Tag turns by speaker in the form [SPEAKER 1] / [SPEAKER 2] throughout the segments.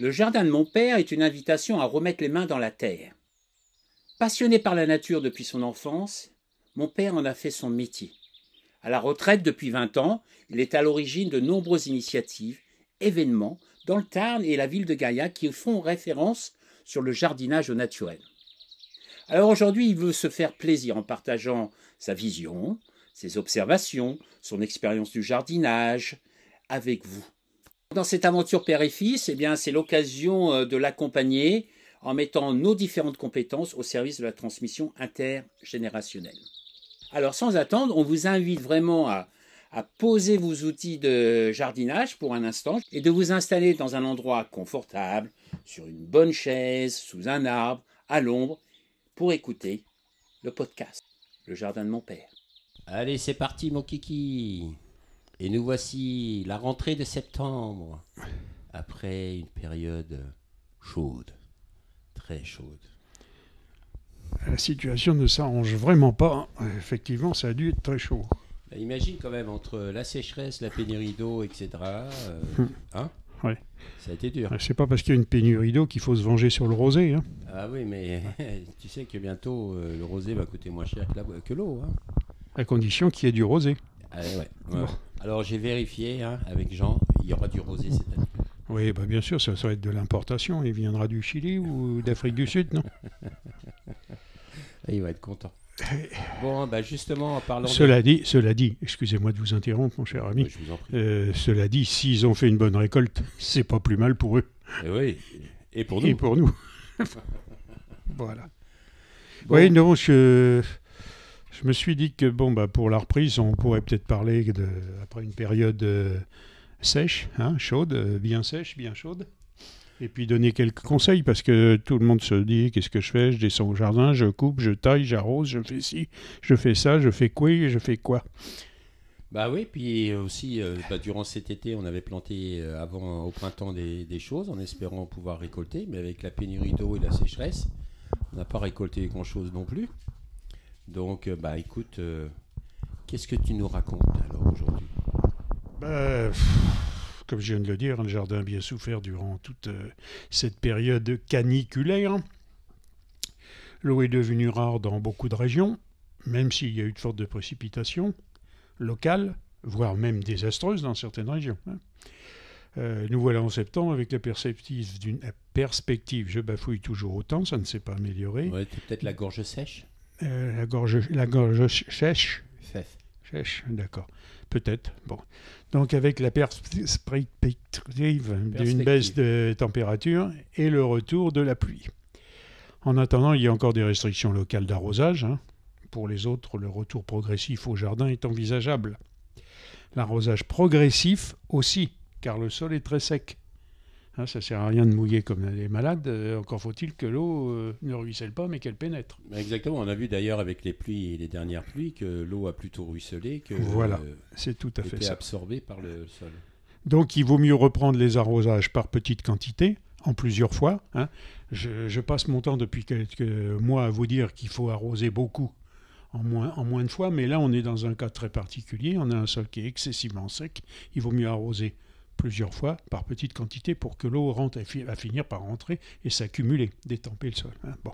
[SPEAKER 1] Le jardin de mon père est une invitation à remettre les mains dans la terre. Passionné par la nature depuis son enfance, mon père en a fait son métier. À la retraite depuis 20 ans, il est à l'origine de nombreuses initiatives, événements dans le Tarn et la ville de Gaillac qui font référence sur le jardinage au naturel. Alors aujourd'hui, il veut se faire plaisir en partageant sa vision, ses observations, son expérience du jardinage avec vous. Dans cette aventure père et fils, eh bien, c'est l'occasion euh, de l'accompagner en mettant nos différentes compétences au service de la transmission intergénérationnelle. Alors sans attendre, on vous invite vraiment à, à poser vos outils de jardinage pour un instant et de vous installer dans un endroit confortable, sur une bonne chaise, sous un arbre, à l'ombre, pour écouter le podcast, Le Jardin de mon Père.
[SPEAKER 2] Allez, c'est parti, mon kiki. Et nous voici la rentrée de septembre, après une période chaude, très chaude.
[SPEAKER 3] La situation ne s'arrange vraiment pas. Effectivement, ça a dû être très chaud.
[SPEAKER 2] Bah, imagine quand même entre la sécheresse, la pénurie d'eau, etc. euh,
[SPEAKER 3] Hum.
[SPEAKER 2] hein
[SPEAKER 3] Ouais.
[SPEAKER 2] Ça a été dur.
[SPEAKER 3] C'est pas parce qu'il y a une pénurie d'eau qu'il faut se venger sur le rosé. hein.
[SPEAKER 2] Ah oui, mais tu sais que bientôt euh, le rosé va coûter moins cher que l'eau. hein.
[SPEAKER 3] à condition qu'il y ait du rosé.
[SPEAKER 2] Ah ouais, ouais. Alors j'ai vérifié hein, avec Jean, il y aura du rosé cette année.
[SPEAKER 3] Oui, bah bien sûr, ça, ça va être de l'importation. Il viendra du Chili ou d'Afrique du Sud, non?
[SPEAKER 2] Il va être content. Bon, bah justement, en parlant de-
[SPEAKER 3] Cela dit, cela dit, excusez-moi de vous interrompre, mon cher ami.
[SPEAKER 2] Ouais, je vous en prie.
[SPEAKER 3] Euh, cela dit, s'ils ont fait une bonne récolte, c'est pas plus mal pour eux
[SPEAKER 2] Et oui, et pour nous.
[SPEAKER 3] et pour nous. voilà.
[SPEAKER 2] Bon.
[SPEAKER 3] Oui, non, je, je me suis dit que bon, bah, pour la reprise, on pourrait peut-être parler de, après une période euh, sèche, hein, chaude, euh, bien sèche, bien chaude, et puis donner quelques conseils parce que tout le monde se dit qu'est-ce que je fais? Je descends au jardin, je coupe, je taille, j'arrose, je fais ci, je fais ça, je fais quoi, je fais quoi?
[SPEAKER 2] Bah oui, puis aussi, euh, bah, durant cet été, on avait planté avant, au printemps, des choses en espérant pouvoir récolter, mais avec la pénurie d'eau et la sécheresse, on n'a pas récolté grand-chose non plus. Donc, euh, bah écoute, euh, qu'est-ce que tu nous racontes alors aujourd'hui?
[SPEAKER 3] Bah, pff, comme je viens de le dire, le jardin a bien souffert durant toute euh, cette période caniculaire. L'eau est devenue rare dans beaucoup de régions, même s'il y a eu de fortes précipitations locales, voire même désastreuses dans certaines régions. hein. Euh, nous voilà en septembre avec la perspective d'une perspective, je bafouille toujours autant, ça ne s'est pas amélioré.
[SPEAKER 2] Ouais, peut-être la gorge sèche
[SPEAKER 3] Euh, la gorge, la gorge sèche. Sèche, d'accord. Peut-être. Bon. Donc avec la perspective d'une baisse de température et le retour de la pluie. En attendant, il y a encore des restrictions locales d'arrosage. hein. Pour les autres, le retour progressif au jardin est envisageable. L'arrosage progressif aussi, car le sol est très sec. Hein, ça sert à rien de mouiller comme les malades. euh, encore faut-il que l'eau euh, ne ruisselle pas, mais qu'elle pénètre.
[SPEAKER 2] Exactement, on a vu d'ailleurs avec les pluies et les dernières pluies que l'eau a plutôt ruisselé que
[SPEAKER 3] Voilà.
[SPEAKER 2] euh,
[SPEAKER 3] C'est tout à fait ça.
[SPEAKER 2] absorbée par le sol.
[SPEAKER 3] Donc il vaut mieux reprendre les arrosages par petite quantité, en plusieurs fois. hein. Je, je passe mon temps depuis quelques mois à vous dire qu'il faut arroser beaucoup en moins, en moins de fois, mais là on est dans un cas très particulier, on a un sol qui est excessivement sec, il vaut mieux arroser plusieurs fois par petite quantité pour que l'eau rentre et fi- va finir par rentrer et s'accumuler, détemper le sol. hein. Bon.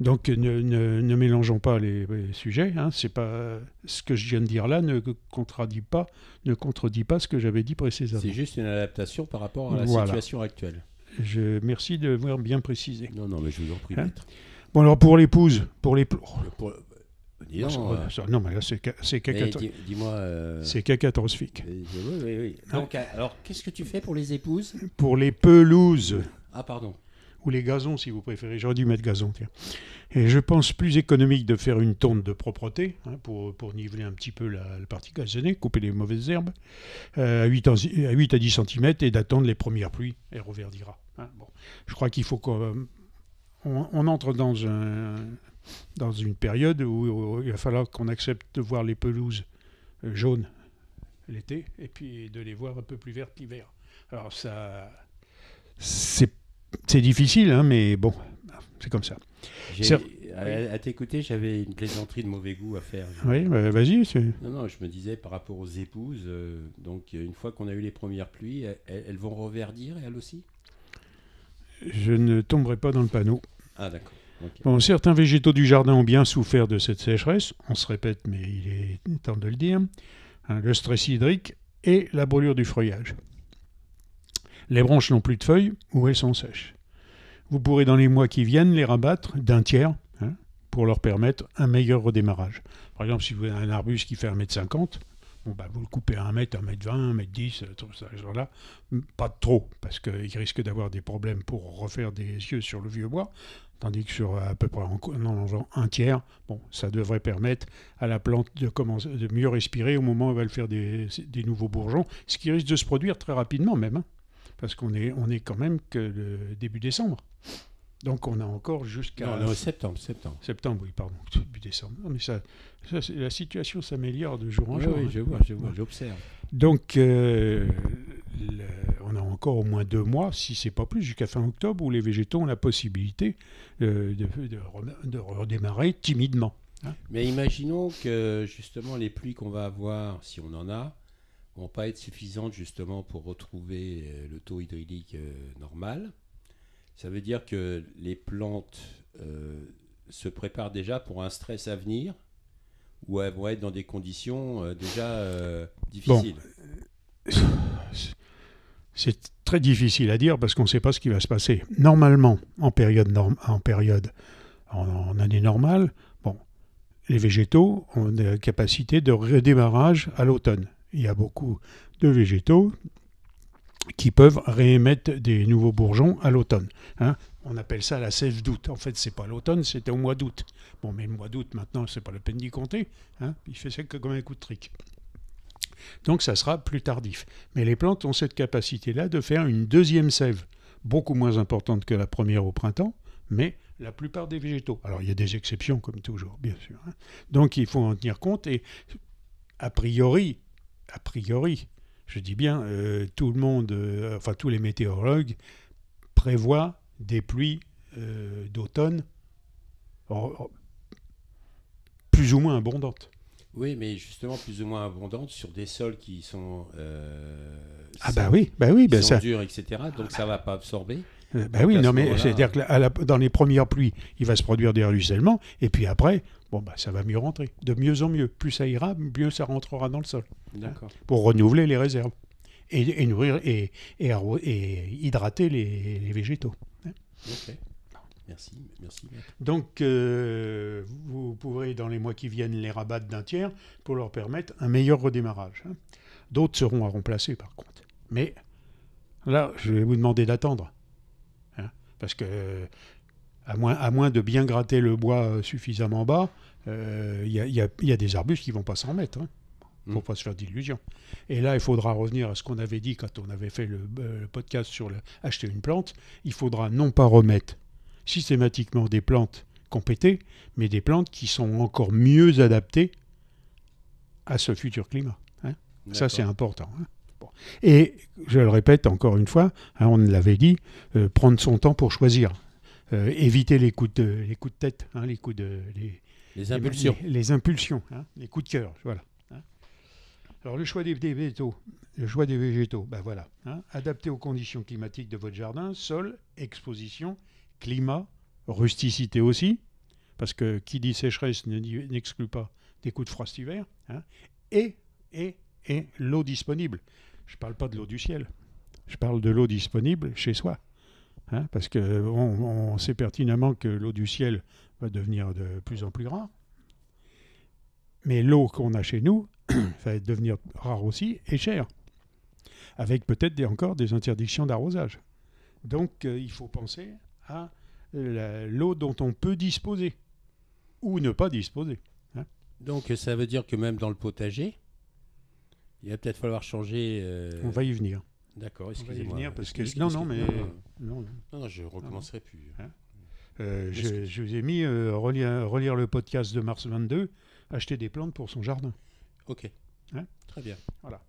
[SPEAKER 3] Donc ne, ne- ne mélangeons pas les, les sujets, hein. c'est pas ce que je viens de dire là ne contredit pas, ne contredit pas ce que j'avais dit précédemment.
[SPEAKER 2] C'est juste une adaptation par rapport à la
[SPEAKER 3] Voilà.
[SPEAKER 2] situation actuelle.
[SPEAKER 3] Je merci de m'avoir bien précisé.
[SPEAKER 2] Non, non, mais je vous en prie,
[SPEAKER 3] Hein. Bon alors pour l'épouse, pour les
[SPEAKER 2] pour- dis donc,
[SPEAKER 3] ça,
[SPEAKER 2] euh,
[SPEAKER 3] non mais là c'est ca- c'est
[SPEAKER 2] dis-moi. euh,
[SPEAKER 3] c'est
[SPEAKER 2] oui, oui, oui. Donc, euh, alors, qu'est-ce que tu fais pour les épouses?
[SPEAKER 3] Pour les pelouses
[SPEAKER 2] Ah, pardon.
[SPEAKER 3] ou les gazons si vous préférez, j'aurais dû mettre gazon tiens. Et je pense plus économique de faire une tonte de propreté hein, pour, pour niveler un petit peu la, la partie gazonnée, couper les mauvaises herbes euh, à, 8, à 8 à 10 cm et d'attendre les premières pluies, elle reverdira. hein. Bon. Je crois qu'il faut qu'on on, on entre dans, un, dans une période où, il va falloir qu'on accepte de voir les pelouses euh, jaunes l'été et puis de les voir un peu plus vertes l'hiver. Alors ça, c'est difficile, hein, mais bon, c'est comme ça.
[SPEAKER 2] À, à t'écouter, j'avais une plaisanterie de mauvais goût à faire.
[SPEAKER 3] Oui, bah, vas-y.
[SPEAKER 2] Non, non, je me disais par rapport aux épouses, euh, donc euh, une fois qu'on a eu les premières pluies, elles, elles vont reverdir, elles aussi?
[SPEAKER 3] Je ne tomberai pas dans le panneau.
[SPEAKER 2] Ah.
[SPEAKER 3] Bon, certains végétaux du jardin ont bien souffert de cette sécheresse. On se répète, mais il est temps de le dire. Hein, le stress hydrique et la brûlure du feuillage. Les branches n'ont plus de feuilles ou elles sont sèches. Vous pourrez dans les mois qui viennent les rabattre d'un tiers hein, pour leur permettre un meilleur redémarrage. Par exemple, si vous avez un arbuste qui fait 1m50, bon, bah, vous le coupez à 1m, 1m20, 1m10, euh, tout ça, genre-là. Pas trop, parce qu'il risque d'avoir des problèmes pour refaire des yeux sur le vieux bois. Tandis que sur à peu près en enlevant un tiers, bon, ça devrait permettre à la plante de, commencer, de mieux respirer au moment où elle va le faire des, des nouveaux bourgeons, ce qui risque de se produire très rapidement même, hein, parce qu'on est, on est quand même que le début décembre. Donc on a encore jusqu'à
[SPEAKER 2] Non, non, septembre, septembre.
[SPEAKER 3] septembre, oui, pardon, début décembre. Non, mais ça, la situation s'améliore de jour en
[SPEAKER 2] Oui,
[SPEAKER 3] jour.
[SPEAKER 2] oui,
[SPEAKER 3] hein.
[SPEAKER 2] je vois, je vois, j'observe.
[SPEAKER 3] Donc, euh, le- on a encore au moins deux mois, si c'est pas plus, jusqu'à fin octobre, où les végétaux ont la possibilité euh, de, de rem- de redémarrer timidement.
[SPEAKER 2] Mais imaginons que justement les pluies qu'on va avoir, si on en a, vont pas être suffisantes justement pour retrouver euh, le taux hydraulique euh, normal. Ça veut dire que les plantes euh, se préparent déjà pour un stress à venir ou elles vont être dans des conditions euh, déjà euh, difficiles?
[SPEAKER 3] C'est très difficile à dire parce qu'on ne sait pas ce qui va se passer. Normalement, en période, norm- en, période en, en année normale, bon, les végétaux ont la capacité de redémarrage à l'automne. Il y a beaucoup de végétaux qui peuvent réémettre des nouveaux bourgeons à l'automne. hein. On appelle ça la sève d'août. En fait, c'est pas l'automne, c'était au mois d'août. Bon, mais le mois d'août, maintenant, c'est pas la peine d'y compter. hein. Il fait sec comme un coup de trick. Donc, ça sera plus tardif. Mais les plantes ont cette capacité-là de faire une deuxième sève, beaucoup moins importante que la première au printemps, mais la plupart des végétaux. Alors il y a des exceptions, comme toujours, bien sûr. hein. Donc il faut en tenir compte et a priori, a priori, je dis bien, euh, tout le monde, euh, enfin tous les météorologues prévoient des pluies euh, d'automne plus ou moins abondantes.
[SPEAKER 2] Oui, mais justement plus ou moins abondantes sur des sols qui sont,
[SPEAKER 3] Ah bah oui, bah oui, bah ça,
[SPEAKER 2] durs, etc. Donc ça va pas absorber.
[SPEAKER 3] Euh,
[SPEAKER 2] Donc,
[SPEAKER 3] oui, non, mais c'est-à-dire que la- dans les premières pluies, il va se produire des ruissellements, et puis après, bon, bah, ça va mieux rentrer, de mieux en mieux. Plus ça ira, mieux ça rentrera dans le sol, pour renouveler les réserves, et, et nourrir et, et, arro- et hydrater les, les végétaux.
[SPEAKER 2] Ok. Merci, merci.
[SPEAKER 3] Donc, euh, vous pourrez, dans les mois qui viennent, les rabattre d'un tiers pour leur permettre un meilleur redémarrage. hein. D'autres seront à remplacer, par contre. Mais là, je vais vous demander d'attendre. Hein, parce que, à moins, à moins de bien gratter le bois euh, suffisamment bas, euh, il y, a, y y des arbustes qui vont pas s'en remettre. Il ne faut
[SPEAKER 2] Mm.
[SPEAKER 3] pas se faire d'illusions. Et là, il faudra revenir à ce qu'on avait dit quand on avait fait le, euh, le podcast sur le, acheter une plante. Il faudra non pas remettre systématiquement des plantes compétées, mais des plantes qui sont encore mieux adaptées à ce futur climat. hein. Ça, c'est important. hein. Et je le répète encore une fois, hein, on l'avait dit, euh, prendre son temps pour choisir. Euh, éviter les coups de, les coups de tête, hein, les coups de, les,
[SPEAKER 2] Les impulsions.
[SPEAKER 3] les, les impulsions, hein, les coups de cœur, voilà. Alors le choix des, des végétaux, le choix des végétaux, ben voilà, adapté aux conditions climatiques de votre jardin, sol, exposition, climat, rusticité aussi, parce que qui dit sécheresse n'exclut pas des coups de frost hiver, hein, et, et, et l'eau disponible. Je ne parle pas de l'eau du ciel, je parle de l'eau disponible chez soi. hein, parce que on, on sait pertinemment que l'eau du ciel va devenir de plus en plus rare. Mais l'eau qu'on a chez nous va devenir rare aussi et chère, avec peut-être encore des interdictions d'arrosage. Donc euh, il faut penser à l'eau dont on peut disposer ou ne pas disposer.
[SPEAKER 2] Donc ça veut dire que même dans le potager, il va peut-être falloir changer. euh,
[SPEAKER 3] On va y venir.
[SPEAKER 2] D'accord,
[SPEAKER 3] va y
[SPEAKER 2] excusez-moi.
[SPEAKER 3] venir parce que-
[SPEAKER 2] Excuse-
[SPEAKER 3] non, non, mais-
[SPEAKER 2] non,
[SPEAKER 3] Non, non.
[SPEAKER 2] je recommencerai plus.
[SPEAKER 3] Euh, je, vous ai mis euh, relire, relire le podcast de mars 22, acheter des plantes pour son jardin.
[SPEAKER 2] Ok.
[SPEAKER 3] Hein
[SPEAKER 2] Très bien.
[SPEAKER 3] Voilà.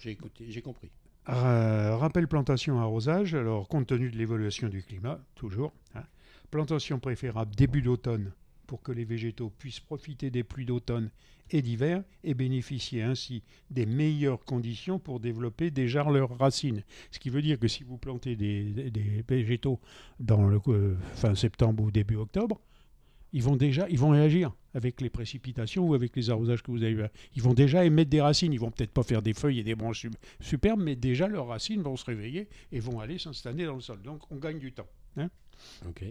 [SPEAKER 2] J'ai écouté, j'ai compris.
[SPEAKER 3] Ra- rappel plantation arrosage, alors compte tenu de l'évolution du climat, toujours. hein. plantation préférable début d'automne pour que les végétaux puissent profiter des pluies d'automne et d'hiver et bénéficier ainsi des meilleures conditions pour développer déjà leurs racines. Ce qui veut dire que si vous plantez des, végétaux dans le euh, fin septembre ou début octobre, ils vont déjà ils vont réagir avec les précipitations ou avec les arrosages que vous avez. Ils vont déjà émettre des racines. Ils vont peut-être pas faire des feuilles et des branches superbes, mais déjà leurs racines vont se réveiller et vont aller s'installer dans le sol. Donc on gagne du temps.
[SPEAKER 2] Ok.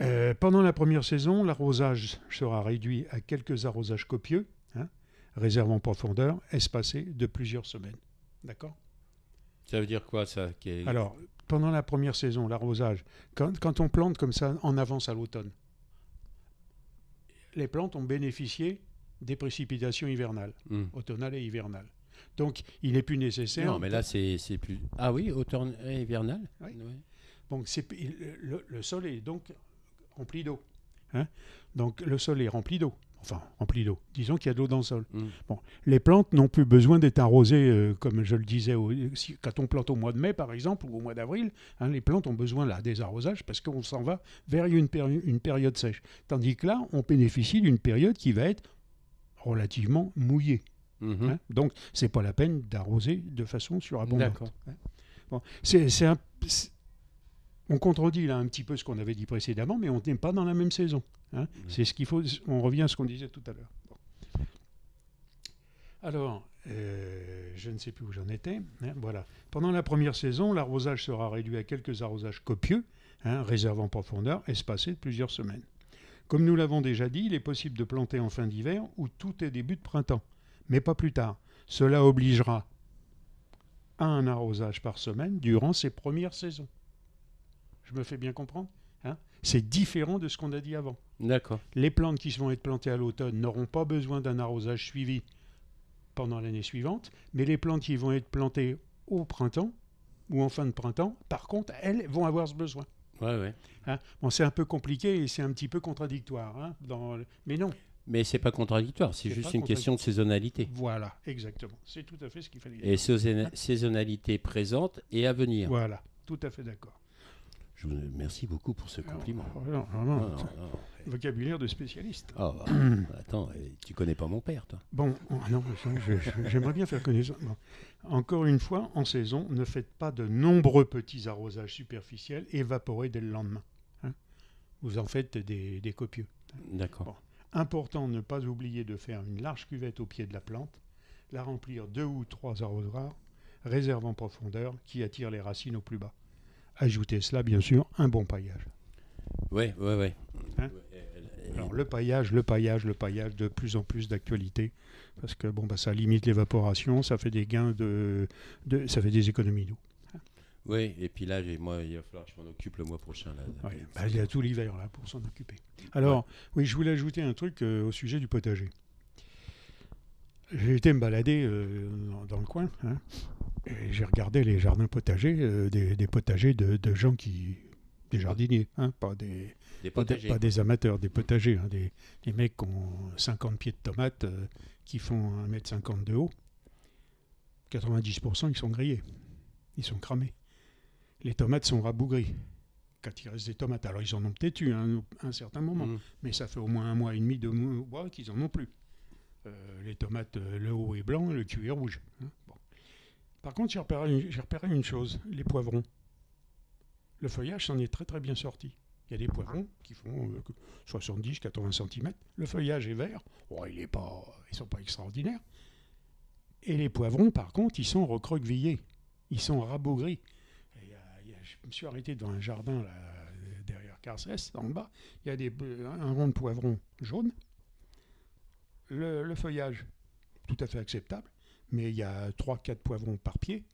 [SPEAKER 3] Euh, pendant la première saison, l'arrosage sera réduit à quelques arrosages copieux, hein, réserve en profondeur, espacés de plusieurs semaines. D'accord?
[SPEAKER 2] Ça veut dire quoi ça est-
[SPEAKER 3] Alors, pendant la première saison, l'arrosage, quand, quand on plante comme ça en avance à l'automne, les plantes ont bénéficié des précipitations hivernales,
[SPEAKER 2] Hmm.
[SPEAKER 3] automnales et hivernales. Donc, il n'est plus nécessaire.
[SPEAKER 2] Non, mais là c'est plus. Ah oui, automne et hivernal?
[SPEAKER 3] Oui. Donc le, le sol est donc rempli d'eau. hein? donc le sol est rempli d'eau. Enfin, rempli d'eau. Disons qu'il y a de l'eau dans le sol.
[SPEAKER 2] Hmm.
[SPEAKER 3] Bon, les plantes n'ont plus besoin d'être arrosées, euh, comme je le disais, au- si- quand on plante au mois de mai, par exemple, ou au mois d'avril, hein, les plantes ont besoin là des arrosages parce qu'on s'en va vers une, péri- une période sèche. Tandis que là, on bénéficie d'une période qui va être relativement mouillée.
[SPEAKER 2] Mhm.
[SPEAKER 3] hein? Donc, c'est pas la peine d'arroser de façon surabondante.
[SPEAKER 2] D'accord.
[SPEAKER 3] Bon, c'est, un- on contredit là un petit peu ce qu'on avait dit précédemment, mais on n'est pas dans la même saison. hein. C'est ce qu'il faut. On revient à ce qu'on disait tout à l'heure. Bon. Alors, euh, je ne sais plus où j'en étais. hein, voilà. Pendant la première saison, l'arrosage sera réduit à quelques arrosages copieux, hein, réserve en profondeur, espacés de plusieurs semaines. Comme nous l'avons déjà dit, il est possible de planter en fin d'hiver ou tout est début de printemps, mais pas plus tard. Cela obligera à un arrosage par semaine durant ces premières saisons. Je me fais bien comprendre hein C'est différent de ce qu'on a dit avant.
[SPEAKER 2] D'accord.
[SPEAKER 3] Les plantes qui vont être plantées à l'automne n'auront pas besoin d'un arrosage suivi pendant l'année suivante, mais les plantes qui vont être plantées au printemps ou en fin de printemps, par contre, elles vont avoir ce besoin.
[SPEAKER 2] Ouais, ouais.
[SPEAKER 3] hein. Bon, c'est un peu compliqué et c'est un petit peu contradictoire, hein, dans le- mais non.
[SPEAKER 2] Mais c'est pas contradictoire, c'est juste une question de saisonnalité.
[SPEAKER 3] Voilà, exactement. C'est tout à fait ce qu'il fallait dire.
[SPEAKER 2] Et saisonna- saisonnalité présente et à venir.
[SPEAKER 3] Voilà, tout à fait d'accord.
[SPEAKER 2] Je vous remercie beaucoup pour ce compliment.
[SPEAKER 3] Oh, non, non,
[SPEAKER 2] Non,
[SPEAKER 3] non,
[SPEAKER 2] non, non.
[SPEAKER 3] Vocabulaire de spécialiste.
[SPEAKER 2] Ah, bah, attends, tu connais pas mon père, toi?
[SPEAKER 3] Bon, oh, non, j'aimerais bien faire connaissance. Bon. Encore une fois, en saison, ne faites pas de nombreux petits arrosages superficiels évaporés dès le lendemain. hein. Vous en faites des, des copieux.
[SPEAKER 2] D'accord.
[SPEAKER 3] Important, ne pas oublier de faire une large cuvette au pied de la plante, la remplir deux ou trois arrosoirs, réserve en profondeur, qui attire les racines au plus bas. Ajoutez cela, bien sûr, un bon paillage.
[SPEAKER 2] Ouais, ouais, ouais.
[SPEAKER 3] Hein Alors le paillage, le paillage, le paillage, de plus en plus d'actualité, parce que bon, bah, ça limite l'évaporation, ça fait des gains de, de ça fait des économies d'eau.
[SPEAKER 2] Oui, et puis là, moi, il va falloir que je m'en occupe le mois prochain. Là.
[SPEAKER 3] Ouais, bah, il y a tout l'hiver là pour s'en occuper. Alors, oui, je voulais ajouter un truc euh, au sujet du potager. J'ai été me balader euh, dans, le coin, hein, et j'ai regardé les jardins potagers, euh, des, des potagers de, de gens qui. des jardiniers, hein, pas des,
[SPEAKER 2] Des
[SPEAKER 3] pas des,
[SPEAKER 2] potagers.
[SPEAKER 3] pas des amateurs, des potagers, hein, des, des mecs qui ont 50 pieds de tomates, euh, qui font 1m50 de haut. 90% ils sont grillés, ils sont cramés. Les tomates sont rabougries. Quand il reste des tomates, alors ils en ont peut-être eu à un certain moment,
[SPEAKER 2] Mm.
[SPEAKER 3] mais ça fait au moins un mois et demi, deux mois qu'ils en ont plus. Euh, les tomates, euh, le haut est blanc, le cul est rouge. hein. Bon. Par contre, j'ai repéré, une- chose, les poivrons. Le feuillage s'en est très très bien sorti. Il y a des poivrons qui font 70-80 cm. Le feuillage est vert. Oh, il est pas, ils sont pas extraordinaires. Et les poivrons, par contre, ils sont recroquevillés. Ils sont rabougris. Et je me suis arrêté dans un jardin euh, derrière Carcès, en bas. Il y a des, un rond de poivrons jaune. Le, le feuillage, tout à fait acceptable. Mais il y a 3-4 poivrons par pied.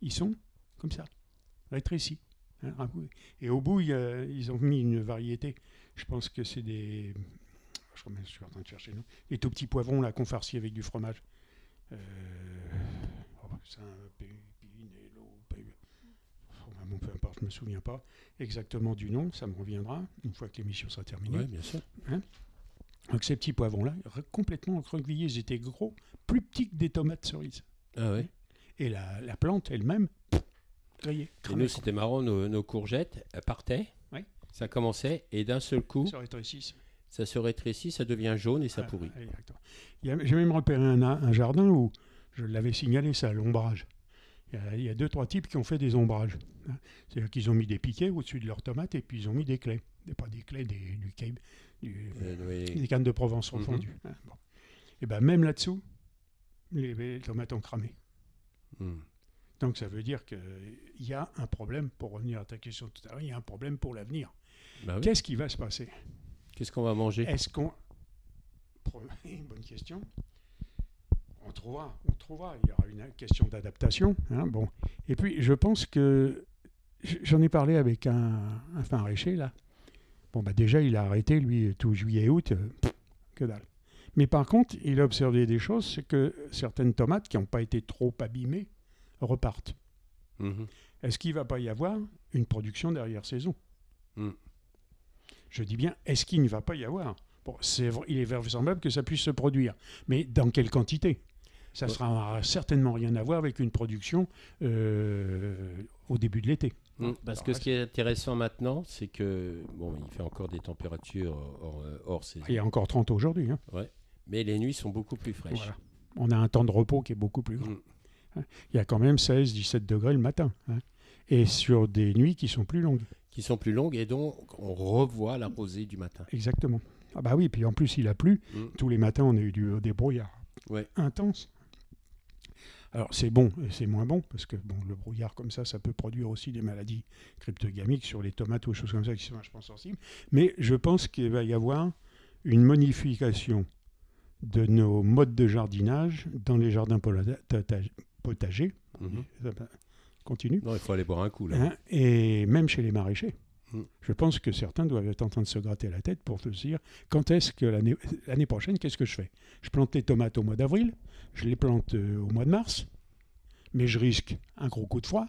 [SPEAKER 3] Ils sont comme ça, rétrécis. hein. Et au bout, il y a- ils ont mis une variété. Je pense que c'est des. Je, remets- je suis en train de chercher, non? Les tout petits poivrons là qu'on farcit avec du fromage. Euh, oh, Pépinello, Pé- Enfin, bon, peu importe, je ne me souviens pas exactement du nom, ça me reviendra une fois que l'émission sera terminée.
[SPEAKER 2] Oui, bien sûr.
[SPEAKER 3] Donc ces petits poivrons-là, complètement recroquevillés, ils étaient gros, plus petits que des tomates cerises.
[SPEAKER 2] Ah ouais.
[SPEAKER 3] Et la, la plante elle-même, grillée.
[SPEAKER 2] Et nous, c'était marrant, nos, nos courgettes elles partaient.
[SPEAKER 3] Ouais.
[SPEAKER 2] Ça commençait et d'un seul coup,
[SPEAKER 3] Ça rétrécit.
[SPEAKER 2] ça se rétrécit, ça devient jaune et ça
[SPEAKER 3] Ah,
[SPEAKER 2] pourrit.
[SPEAKER 3] exactement. Il y a- J'ai même repéré un, un jardin où je l'avais signalé, ça, l'ombrage. Il y, a, il y a deux, trois types qui ont fait des ombrages. hein. C'est-à-dire qu'ils ont mis des piquets au-dessus de leurs tomates et puis ils ont mis des clés. Pas des clés, des, du du-
[SPEAKER 2] Euh, oui.
[SPEAKER 3] des cannes de Provence
[SPEAKER 2] Mhm.
[SPEAKER 3] refondues. hein, bon. Et ben même là-dessous, les, les tomates ont cramé.
[SPEAKER 2] Hmm.
[SPEAKER 3] Donc ça veut dire qu'il y a un problème, pour revenir à ta question tout à l'heure, il y a un problème pour l'avenir.
[SPEAKER 2] Bah oui.
[SPEAKER 3] Qu'est-ce qui va se passer?
[SPEAKER 2] Qu'est-ce qu'on va manger?
[SPEAKER 3] Est-ce qu'on. Bonne question. On trouvera, on trouvera. Il y aura une question d'adaptation. hein, bon. Et puis, je pense que. J'en ai parlé avec un, un fin réché, là. Bon, bah déjà, il a arrêté, lui, tout juillet et août. euh, pff, que dalle. Mais par contre, il a observé des choses, c'est que certaines tomates qui n'ont pas été trop abîmées repartent.
[SPEAKER 2] Mhm.
[SPEAKER 3] Est-ce qu'il ne va pas y avoir une production derrière saison
[SPEAKER 2] Mm.
[SPEAKER 3] Je dis bien, est-ce qu'il ne va pas y avoir? Bon, c'est vrai- Il est vraisemblable que ça puisse se produire, mais dans quelle quantité? Ça
[SPEAKER 2] Ouais.
[SPEAKER 3] sera certainement rien à voir avec une production euh, au début de l'été.
[SPEAKER 2] Parce
[SPEAKER 3] Alors
[SPEAKER 2] que ce qui est intéressant maintenant, c'est que bon, il fait encore des températures hors, hors saison,
[SPEAKER 3] Il y a encore 30 aujourd'hui. hein.
[SPEAKER 2] mais les nuits sont beaucoup plus fraîches.
[SPEAKER 3] Voilà. On a un temps de repos qui est beaucoup plus grand.
[SPEAKER 2] Hmm.
[SPEAKER 3] Il y a quand même 16-17 degrés le matin. hein. Et sur des nuits qui sont plus longues.
[SPEAKER 2] Qui sont plus longues et donc on revoit la rosée du matin.
[SPEAKER 3] Exactement. Ah bah oui, puis en plus il a plu.
[SPEAKER 2] Hmm.
[SPEAKER 3] Tous les matins on a eu du, des brouillards
[SPEAKER 2] Ouais.
[SPEAKER 3] intenses. Alors c'est bon et c'est moins bon parce que bon, le brouillard comme ça, ça peut produire aussi des maladies cryptogamiques sur les tomates ou des choses comme ça qui sont vachement sensibles. Mais je pense qu'il va y avoir une modification de nos modes de jardinage dans les jardins tata- potagers.
[SPEAKER 2] Mhm.
[SPEAKER 3] Continue.
[SPEAKER 2] Non, il faut aller boire un coup là.
[SPEAKER 3] Hein, et même chez les maraîchers.
[SPEAKER 2] Mm.
[SPEAKER 3] Je pense que certains doivent être en train de se gratter la tête pour se dire quand est-ce que l'année prochaine, qu'est-ce que je fais? Je plante les tomates au mois d'avril, je les plante euh, au mois de mars, mais je risque un gros coup de froid,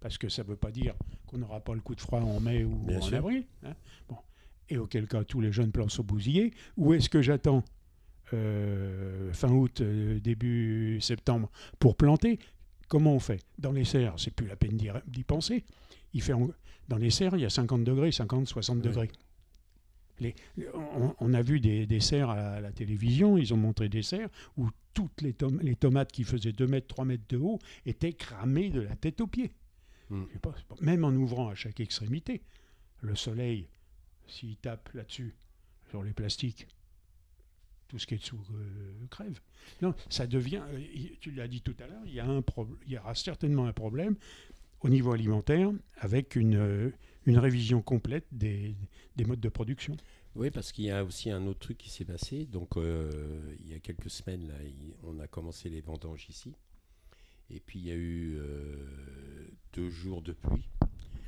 [SPEAKER 3] parce que ça ne veut pas dire qu'on n'aura pas le coup de froid en mai ou
[SPEAKER 2] Bien
[SPEAKER 3] en
[SPEAKER 2] sûr.
[SPEAKER 3] avril. hein. Bon. Et auquel cas, tous les jeunes plants sont bousillés. Ou est-ce que j'attends euh, fin août, euh, début septembre pour planter? Comment on fait? Dans les serres, c'est plus la peine d'y penser. Il fait en- Dans les serres, il y a 50 degrés, 50, 60
[SPEAKER 2] Oui.
[SPEAKER 3] degrés. Les- on, on a vu des, des serres à la, télévision, ils ont montré des serres où toutes les, tom- les tomates qui faisaient 2 mètres, 3 mètres de haut étaient cramées de la tête aux pieds.
[SPEAKER 2] Mm.
[SPEAKER 3] Pas, pas- même en ouvrant à chaque extrémité, le soleil, s'il tape là-dessus, sur les plastiques, tout ce qui est dessous euh, crève. Non, ça devient, euh, tu l'as dit tout à l'heure, il il y aura certainement un problème au niveau alimentaire avec une, euh, une révision complète des, des modes de production.
[SPEAKER 2] Oui, parce qu'il y a aussi un autre truc qui s'est passé. Donc, euh, il y a quelques semaines, là, on a commencé les vendanges ici. Et puis, il y a eu euh, deux jours de pluie.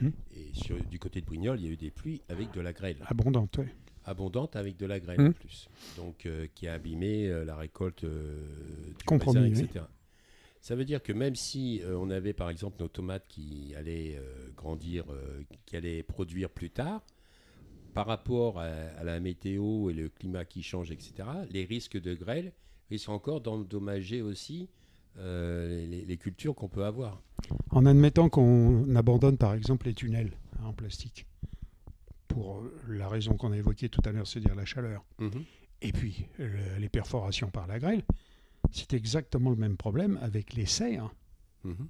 [SPEAKER 3] Hmm.
[SPEAKER 2] Et sur, du côté de Brignoles, il y a eu des pluies avec de la grêle.
[SPEAKER 3] Abondante, ouais.
[SPEAKER 2] Abondante avec de la grêle
[SPEAKER 3] Hmm.
[SPEAKER 2] en plus. Donc, euh, qui a abîmé la récolte du
[SPEAKER 3] Compromis,
[SPEAKER 2] raisin,
[SPEAKER 3] oui.
[SPEAKER 2] Ça veut dire que même si euh, on avait par exemple nos tomates qui allaient euh, grandir, euh, qui allaient produire plus tard, par rapport à, à la météo et le climat qui change, etc., les risques de grêle risquent encore d'endommager aussi les, les cultures qu'on peut avoir.
[SPEAKER 3] En admettant qu'on abandonne par exemple les tunnels hein, en plastique, pour la raison qu'on a évoquée tout à l'heure, c'est-à-dire la chaleur, et puis le- les perforations par la grêle, c'est exactement le même problème avec les serres.
[SPEAKER 2] Mhm.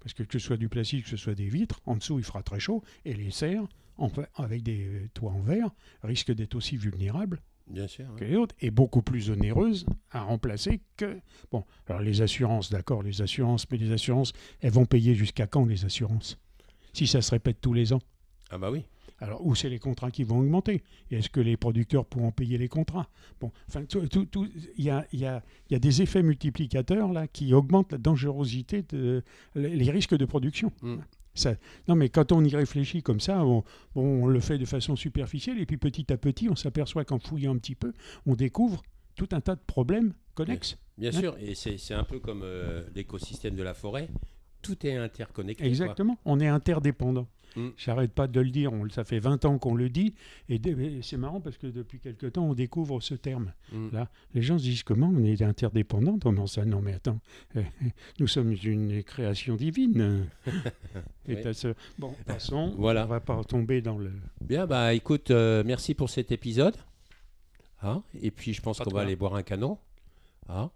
[SPEAKER 3] Parce que que ce soit du plastique, que ce soit des vitres, en dessous il fera très chaud, et les serres, en avec des toits en verre, risquent d'être aussi vulnérables
[SPEAKER 2] Bien sûr.
[SPEAKER 3] que les autres, et beaucoup plus onéreuses à remplacer que... Bon, alors les assurances, d'accord, les assurances, mais les assurances, elles vont payer jusqu'à quand les assurances? Si ça se répète tous les ans?
[SPEAKER 2] Ah bah oui.
[SPEAKER 3] Alors, où c'est les contrats qui vont augmenter? Est-ce que les producteurs pourront payer les contrats? Bon, enfin, tout- tout- tout- il y a, il y a- il y a des effets multiplicateurs là qui augmentent la dangerosité, de, les les risques de production.
[SPEAKER 2] Mm.
[SPEAKER 3] Ça, non, mais quand on y réfléchit comme ça, on, bon, on le fait de façon superficielle, et puis petit à petit, on s'aperçoit qu'en fouillant un petit peu, on découvre tout un tas de problèmes connexes.
[SPEAKER 2] Bien
[SPEAKER 3] Hein?
[SPEAKER 2] sûr, et c'est c'est un peu comme euh, l'écosystème de la forêt. Tout est interconnecté. quoi.
[SPEAKER 3] Exactement. On est interdépendants.
[SPEAKER 2] Mm.
[SPEAKER 3] J'arrête pas de le dire. On, ça fait 20 ans qu'on le dit. Et, c'est marrant parce que depuis quelque temps, on découvre ce terme.
[SPEAKER 2] Mm.
[SPEAKER 3] Là, les gens se disent comment on est interdépendants Non, ça, non, mais attends. euh, Nous sommes une création divine. Et
[SPEAKER 2] Oui.
[SPEAKER 3] t'as ce- Bon, passons.
[SPEAKER 2] Voilà.
[SPEAKER 3] On va pas tomber dans le.
[SPEAKER 2] Bien, bah écoute, euh, merci pour cet épisode. Hein et puis je pense qu'on va aller boire un canon. Hein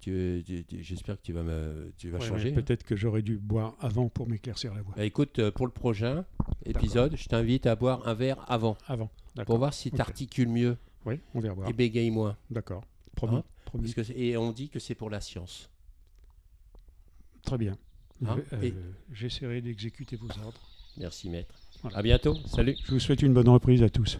[SPEAKER 2] tu, tu- tu- J'espère que tu vas, me, tu vas
[SPEAKER 3] Ouais,
[SPEAKER 2] changer.
[SPEAKER 3] Peut-être que j'aurais dû boire avant pour m'éclaircir la voix.
[SPEAKER 2] Bah, écoute, euh, pour le prochain épisode, je t'invite à boire un verre avant
[SPEAKER 3] Avant.
[SPEAKER 2] pour voir si tu articules mieux
[SPEAKER 3] Oui, on verra.
[SPEAKER 2] et bégaye moins.
[SPEAKER 3] D'accord. Promis.
[SPEAKER 2] Hein
[SPEAKER 3] Promis.
[SPEAKER 2] Parce que c'est- et on dit que c'est pour la science.
[SPEAKER 3] Très bien.
[SPEAKER 2] Hein
[SPEAKER 3] Euh,
[SPEAKER 2] Et-
[SPEAKER 3] J'essaierai d'exécuter vos ordres.
[SPEAKER 2] Merci maître.
[SPEAKER 3] Voilà.
[SPEAKER 2] À bientôt. Salut.
[SPEAKER 3] Je vous souhaite une bonne reprise à tous.